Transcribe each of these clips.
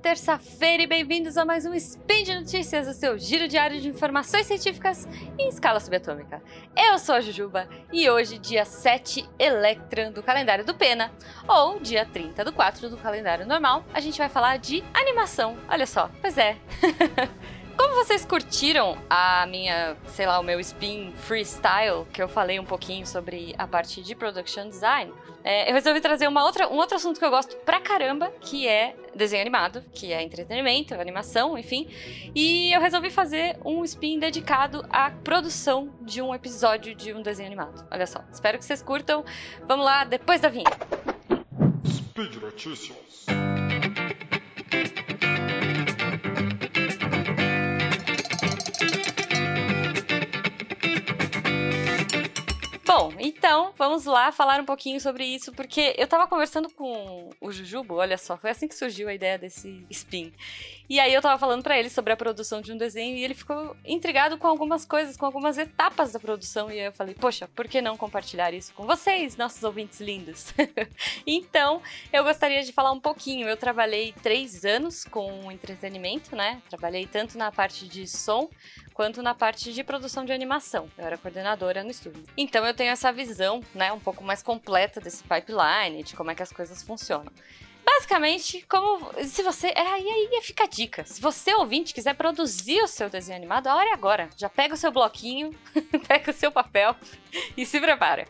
terça-feira e bem-vindos a mais um Spin de Notícias, o seu giro diário de informações científicas em escala subatômica. Eu sou a Jujuba e hoje, dia 7 Electran do calendário do Pena, ou dia 30 do 4 do calendário normal, a gente vai falar de animação. Olha só, pois é. Como vocês curtiram a minha, sei lá, o meu spin freestyle, que eu falei um pouquinho sobre a parte de production design, é, eu resolvi trazer uma outra, um outro assunto que eu gosto pra caramba, que é desenho animado, que é entretenimento, animação, enfim. E eu resolvi fazer um spin dedicado à produção de um episódio de um desenho animado. Olha só, espero que vocês curtam. Vamos lá, depois da vinheta. Speed Notícias. Bom, então vamos lá falar um pouquinho sobre isso, porque eu tava conversando com o Jujubo, olha só, foi assim que surgiu a ideia desse spin. E aí eu tava falando para ele sobre a produção de um desenho e ele ficou intrigado com algumas coisas, com algumas etapas da produção. E aí eu falei, poxa, por que não compartilhar isso com vocês, nossos ouvintes lindos? então, eu gostaria de falar um pouquinho. Eu trabalhei três anos com entretenimento, né? Trabalhei tanto na parte de som quanto na parte de produção de animação. Eu era coordenadora no estúdio. Então eu tenho essa visão, né, um pouco mais completa desse pipeline, de como é que as coisas funcionam. Basicamente, como se você. É, aí, aí fica a dica. Se você, ouvinte, quiser produzir o seu desenho animado, a hora é agora. Já pega o seu bloquinho, pega o seu papel e se prepara.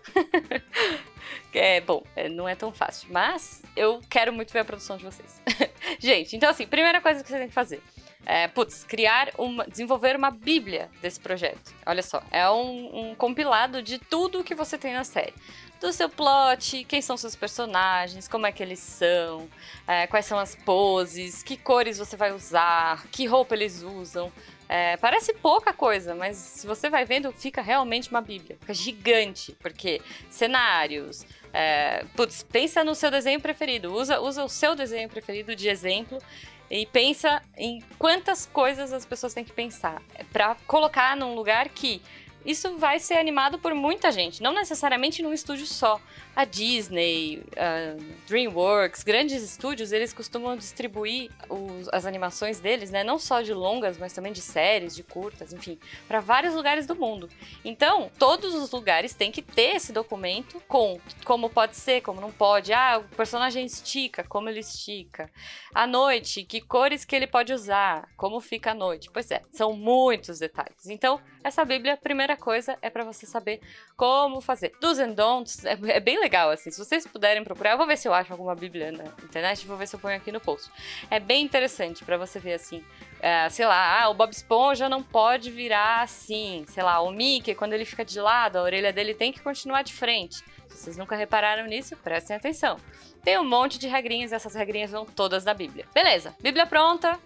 é bom, é, não é tão fácil, mas eu quero muito ver a produção de vocês. Gente, então assim, primeira coisa que você tem que fazer é, putz, criar uma, desenvolver uma bíblia desse projeto. Olha só, é um, um compilado de tudo que você tem na série do seu plot, quem são seus personagens, como é que eles são, é, quais são as poses, que cores você vai usar, que roupa eles usam. É, parece pouca coisa, mas se você vai vendo, fica realmente uma bíblia. Fica gigante, porque cenários. É, putz, pensa no seu desenho preferido. Usa, usa o seu desenho preferido de exemplo e pensa em quantas coisas as pessoas têm que pensar para colocar num lugar que isso vai ser animado por muita gente, não necessariamente num estúdio só a Disney, a DreamWorks, grandes estúdios, eles costumam distribuir os, as animações deles, né? Não só de longas, mas também de séries, de curtas, enfim, para vários lugares do mundo. Então, todos os lugares têm que ter esse documento com como pode ser, como não pode. Ah, o personagem estica, como ele estica. À noite, que cores que ele pode usar, como fica a noite. Pois é, são muitos detalhes. Então, essa Bíblia, a primeira coisa é para você saber como fazer. Dos and don'ts é, é bem legal, assim. Se vocês puderem procurar, eu vou ver se eu acho alguma bíblia na internet, vou ver se eu ponho aqui no post. É bem interessante para você ver, assim, é, sei lá, ah, o Bob Esponja não pode virar assim, sei lá, o Mickey, quando ele fica de lado, a orelha dele tem que continuar de frente. Se vocês nunca repararam nisso, prestem atenção. Tem um monte de regrinhas, e essas regrinhas vão todas na Bíblia. Beleza, Bíblia pronta.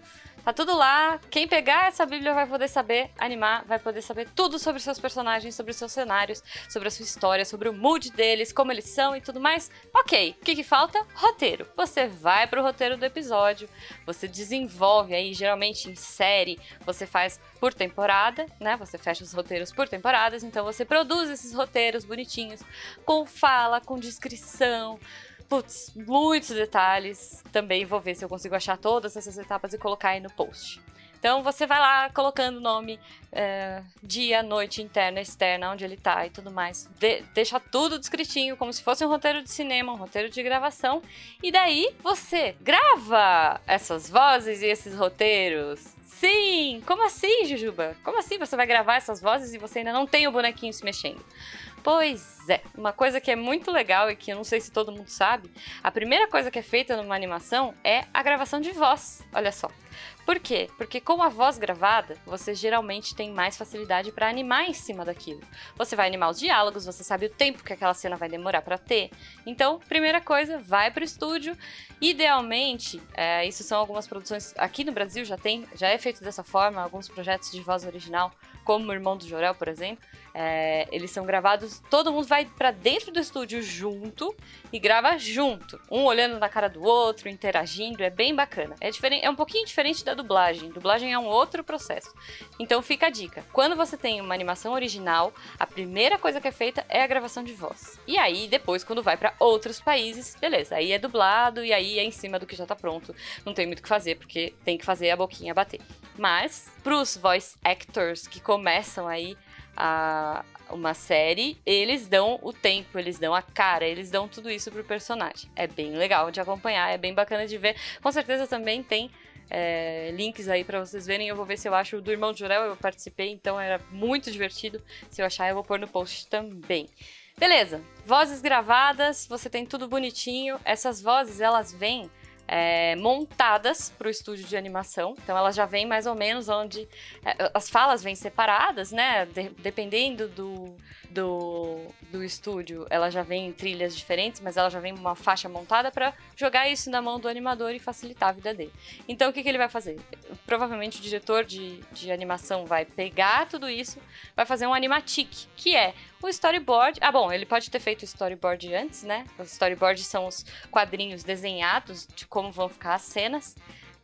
Tá tudo lá. Quem pegar essa Bíblia vai poder saber animar, vai poder saber tudo sobre seus personagens, sobre seus cenários, sobre a sua história, sobre o mood deles, como eles são e tudo mais. Ok, o que, que falta? Roteiro. Você vai pro roteiro do episódio, você desenvolve aí, geralmente em série, você faz por temporada, né? Você fecha os roteiros por temporadas, então você produz esses roteiros bonitinhos, com fala, com descrição putz, muitos detalhes. Também vou ver se eu consigo achar todas essas etapas e colocar aí no post. Então você vai lá colocando o nome, é, dia, noite, interna, externa, onde ele tá e tudo mais. De deixa tudo descritinho, como se fosse um roteiro de cinema, um roteiro de gravação. E daí você grava essas vozes e esses roteiros. Sim! Como assim, Jujuba? Como assim você vai gravar essas vozes e você ainda não tem o bonequinho se mexendo? Pois é, uma coisa que é muito legal e que eu não sei se todo mundo sabe, a primeira coisa que é feita numa animação é a gravação de voz. Olha só. Por quê? Porque com a voz gravada, você geralmente tem mais facilidade para animar em cima daquilo. Você vai animar os diálogos, você sabe o tempo que aquela cena vai demorar para ter. Então, primeira coisa, vai para o estúdio. Idealmente, é, isso são algumas produções aqui no Brasil já tem, já é feito dessa forma, alguns projetos de voz original, como o Irmão do Jorel, por exemplo. É, eles são gravados, todo mundo vai para dentro do estúdio junto e grava junto, um olhando na cara do outro, interagindo, é bem bacana. É diferente, é um pouquinho diferente da dublagem. Dublagem é um outro processo. Então fica a dica. Quando você tem uma animação original, a primeira coisa que é feita é a gravação de voz. E aí, depois, quando vai para outros países, beleza, aí é dublado e aí é em cima do que já tá pronto. Não tem muito o que fazer, porque tem que fazer a boquinha bater. Mas, pros voice actors que começam aí a, uma série, eles dão o tempo, eles dão a cara, eles dão tudo isso pro personagem. É bem legal de acompanhar, é bem bacana de ver. Com certeza também tem é, links aí para vocês verem. Eu vou ver se eu acho o do Irmão de eu participei, então era muito divertido. Se eu achar, eu vou pôr no post também. Beleza, vozes gravadas, você tem tudo bonitinho. Essas vozes, elas vêm é, montadas para o estúdio de animação. Então elas já vêm mais ou menos onde é, as falas vêm separadas, né? De, dependendo do, do, do estúdio, ela já vem em trilhas diferentes, mas ela já vem uma faixa montada para jogar isso na mão do animador e facilitar a vida dele. Então o que, que ele vai fazer? Provavelmente o diretor de, de animação vai pegar tudo isso, vai fazer um animatic, que é o storyboard. Ah, bom, ele pode ter feito o storyboard antes, né? Os storyboards são os quadrinhos desenhados de como vão ficar as cenas.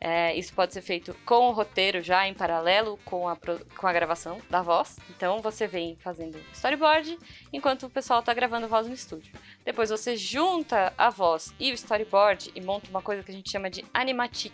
É, isso pode ser feito com o roteiro já em paralelo com a, com a gravação da voz. Então você vem fazendo storyboard enquanto o pessoal está gravando voz no estúdio. Depois você junta a voz e o storyboard e monta uma coisa que a gente chama de animatic,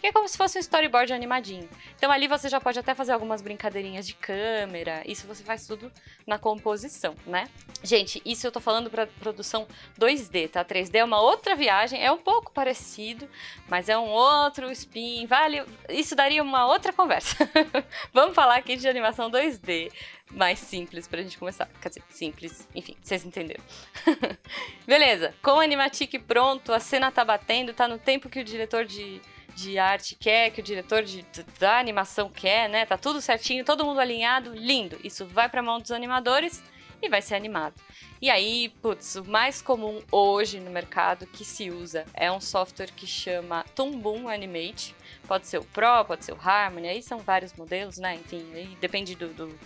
que é como se fosse um storyboard animadinho. Então ali você já pode até fazer algumas brincadeirinhas de câmera. Isso você faz tudo na composição, né? Gente, isso eu tô falando para produção 2D, tá? 3D é uma outra viagem, é um pouco parecido, mas é um outro spin, vale. Isso daria uma outra conversa. Vamos falar aqui de animação 2D, mais simples pra gente começar. Quer dizer, simples, enfim, vocês entenderam. Beleza, com o animatic pronto, a cena tá batendo, tá no tempo que o diretor de, de arte quer, que o diretor de, da animação quer, né? Tá tudo certinho, todo mundo alinhado, lindo. Isso vai pra mão dos animadores e vai ser animado. E aí, putz, o mais comum hoje no mercado que se usa é um software que chama Toon Animate. Pode ser o Pro, pode ser o Harmony, aí são vários modelos, né? Enfim, aí depende do, do,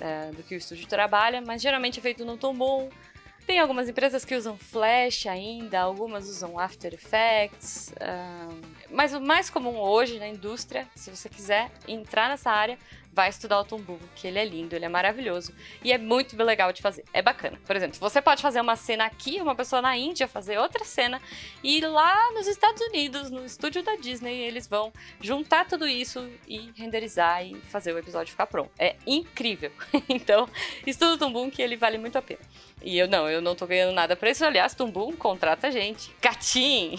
é, do que o estúdio trabalha, mas geralmente é feito no Toon. Tem algumas empresas que usam Flash ainda, algumas usam After Effects. Um, mas o mais comum hoje na indústria, se você quiser entrar nessa área, vai estudar o Tumbu, que ele é lindo, ele é maravilhoso e é muito legal de fazer. É bacana. Por exemplo, você pode fazer uma cena aqui, uma pessoa na Índia fazer outra cena e lá nos Estados Unidos, no estúdio da Disney, eles vão juntar tudo isso e renderizar e fazer o episódio ficar pronto. É incrível. então, estuda o Tumbum que ele vale muito a pena. E eu não, eu não tô ganhando nada pra isso. Aliás, Tumbum contrata a gente. Catim!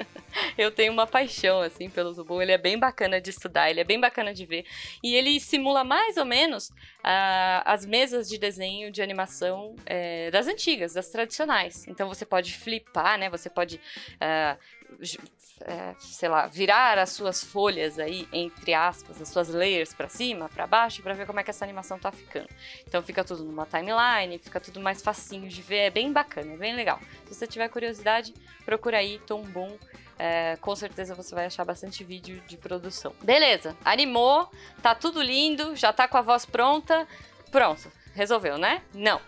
eu tenho uma paixão, assim, pelo Tumbum. Ele é bem bacana de estudar, ele é bem bacana de ver. E ele simula mais ou menos uh, as mesas de desenho de animação é, das antigas, das tradicionais. Então você pode flipar, né? Você pode. Uh, é, sei lá, virar as suas folhas aí, entre aspas, as suas layers para cima, para baixo, para ver como é que essa animação tá ficando. Então fica tudo numa timeline, fica tudo mais facinho de ver, é bem bacana, é bem legal. Se você tiver curiosidade, procura aí Tom Boom. É, com certeza você vai achar bastante vídeo de produção. Beleza, animou, tá tudo lindo, já tá com a voz pronta. Pronto, resolveu, né? Não.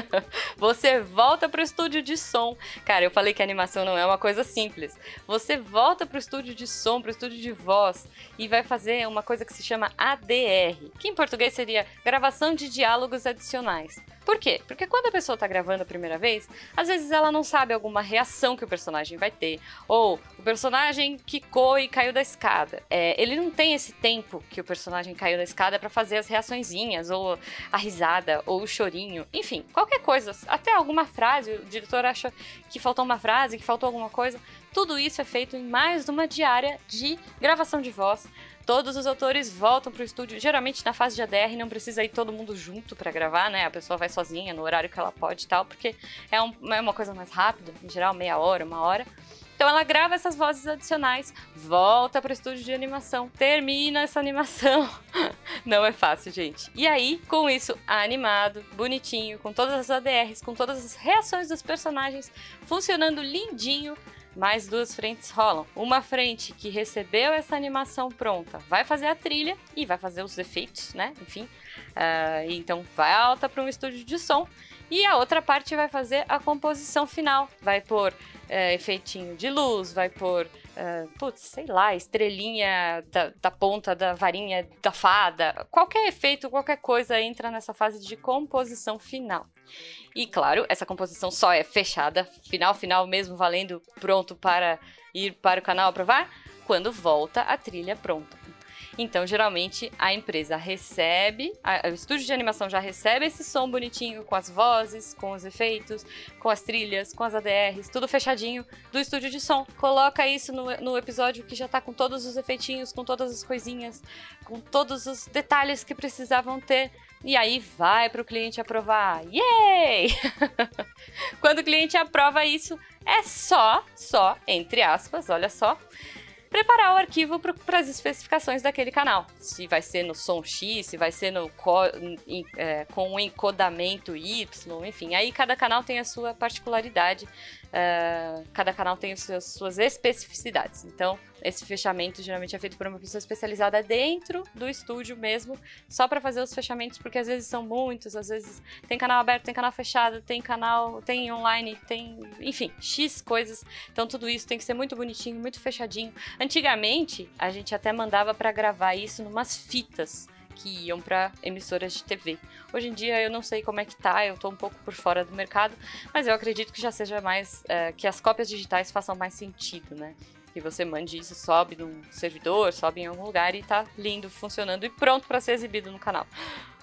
você volta pro estúdio de som. Cara, eu falei que animação não é uma coisa simples. Você volta pro estúdio de som, pro estúdio de voz e vai fazer uma coisa que se chama ADR, que em português seria gravação de diálogos adicionais. Por quê? Porque quando a pessoa tá gravando a primeira vez, às vezes ela não sabe alguma reação que o personagem vai ter. Ou o personagem quicou e caiu da escada. É, ele não tem esse tempo que o personagem caiu da escada para fazer as reaçõezinhas, ou a risada, ou o chorinho. Enfim, qualquer coisa. Até alguma frase, o diretor acha que faltou uma frase, que faltou alguma coisa. Tudo isso é feito em mais de uma diária de gravação de voz todos os autores voltam pro estúdio. Geralmente na fase de ADR não precisa ir todo mundo junto para gravar, né? A pessoa vai sozinha no horário que ela pode e tal, porque é, um, é uma coisa mais rápida, em geral meia hora, uma hora. Então ela grava essas vozes adicionais, volta para o estúdio de animação, termina essa animação. Não é fácil, gente. E aí, com isso animado, bonitinho, com todas as ADRs, com todas as reações dos personagens funcionando lindinho, mais duas frentes rolam. Uma frente que recebeu essa animação pronta vai fazer a trilha e vai fazer os efeitos, né? Enfim, uh, então vai alta para um estúdio de som. E a outra parte vai fazer a composição final. Vai pôr uh, efeitinho de luz, vai pôr uh, putz, sei lá, estrelinha da, da ponta da varinha da fada. Qualquer efeito, qualquer coisa entra nessa fase de composição final. E claro, essa composição só é fechada, final, final mesmo, valendo pronto para ir para o canal aprovar, quando volta a trilha pronta. Então, geralmente, a empresa recebe, a, o estúdio de animação já recebe esse som bonitinho com as vozes, com os efeitos, com as trilhas, com as ADRs, tudo fechadinho do estúdio de som. Coloca isso no, no episódio que já tá com todos os efeitinhos, com todas as coisinhas, com todos os detalhes que precisavam ter. E aí vai para o cliente aprovar. Yay! Quando o cliente aprova isso, é só, só, entre aspas, olha só, preparar o arquivo para as especificações daquele canal. Se vai ser no som X, se vai ser no co, é, com um encodamento Y, enfim. Aí cada canal tem a sua particularidade Uh, cada canal tem seus, suas especificidades. Então, esse fechamento geralmente é feito por uma pessoa especializada dentro do estúdio mesmo, só para fazer os fechamentos, porque às vezes são muitos, às vezes tem canal aberto, tem canal fechado, tem canal, tem online, tem, enfim, X coisas. Então, tudo isso tem que ser muito bonitinho, muito fechadinho. Antigamente, a gente até mandava para gravar isso numas fitas que iam para emissoras de TV. Hoje em dia eu não sei como é que tá, eu tô um pouco por fora do mercado, mas eu acredito que já seja mais é, que as cópias digitais façam mais sentido, né? Que você mande isso, sobe num servidor, sobe em algum lugar e tá lindo, funcionando e pronto para ser exibido no canal.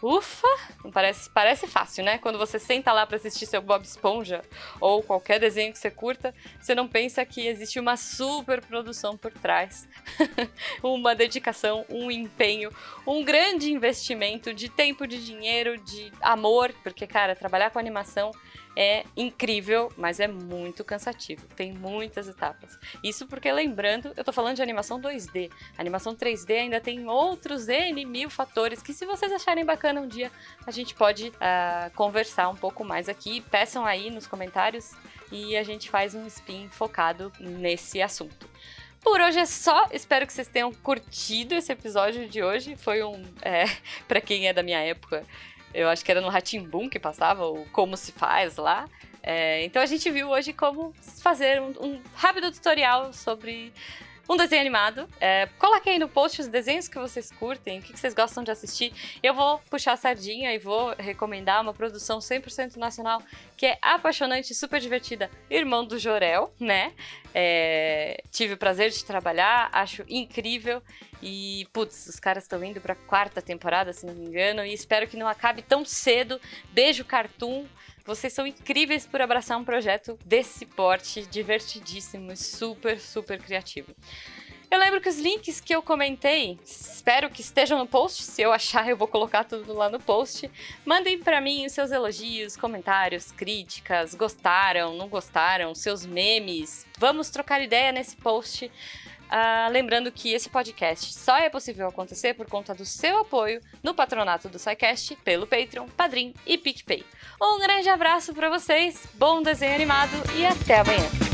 Ufa! Parece, parece fácil, né? Quando você senta lá para assistir seu Bob Esponja ou qualquer desenho que você curta, você não pensa que existe uma super produção por trás, uma dedicação, um empenho, um grande investimento de tempo, de dinheiro, de amor, porque, cara, trabalhar com animação é incrível, mas é muito cansativo. Tem muitas etapas. Isso porque, lembrando, eu tô falando de animação 2D. A animação 3D ainda tem outros N mil fatores que, se vocês acharem bacana um dia, a gente pode uh, conversar um pouco mais aqui. Peçam aí nos comentários e a gente faz um spin focado nesse assunto. Por hoje é só. Espero que vocês tenham curtido esse episódio de hoje. Foi um. É, para quem é da minha época, eu acho que era no Ratimbum que passava, o Como Se Faz lá. É, então a gente viu hoje como fazer um, um rápido tutorial sobre um desenho animado. É, coloquem aí no post os desenhos que vocês curtem, o que vocês gostam de assistir. Eu vou puxar a sardinha e vou recomendar uma produção 100% nacional que é apaixonante super divertida, Irmão do Jorel, né? É, tive o prazer de trabalhar, acho incrível. E, putz, os caras estão indo pra quarta temporada, se não me engano, e espero que não acabe tão cedo. Beijo, Cartoon. Vocês são incríveis por abraçar um projeto desse porte, divertidíssimo e super, super criativo. Eu lembro que os links que eu comentei, espero que estejam no post. Se eu achar, eu vou colocar tudo lá no post. Mandem para mim os seus elogios, comentários, críticas, gostaram, não gostaram, seus memes. Vamos trocar ideia nesse post. Uh, lembrando que esse podcast só é possível acontecer por conta do seu apoio no patronato do SciCast, pelo Patreon, Padrim e PicPay. Um grande abraço para vocês, bom desenho animado e até amanhã!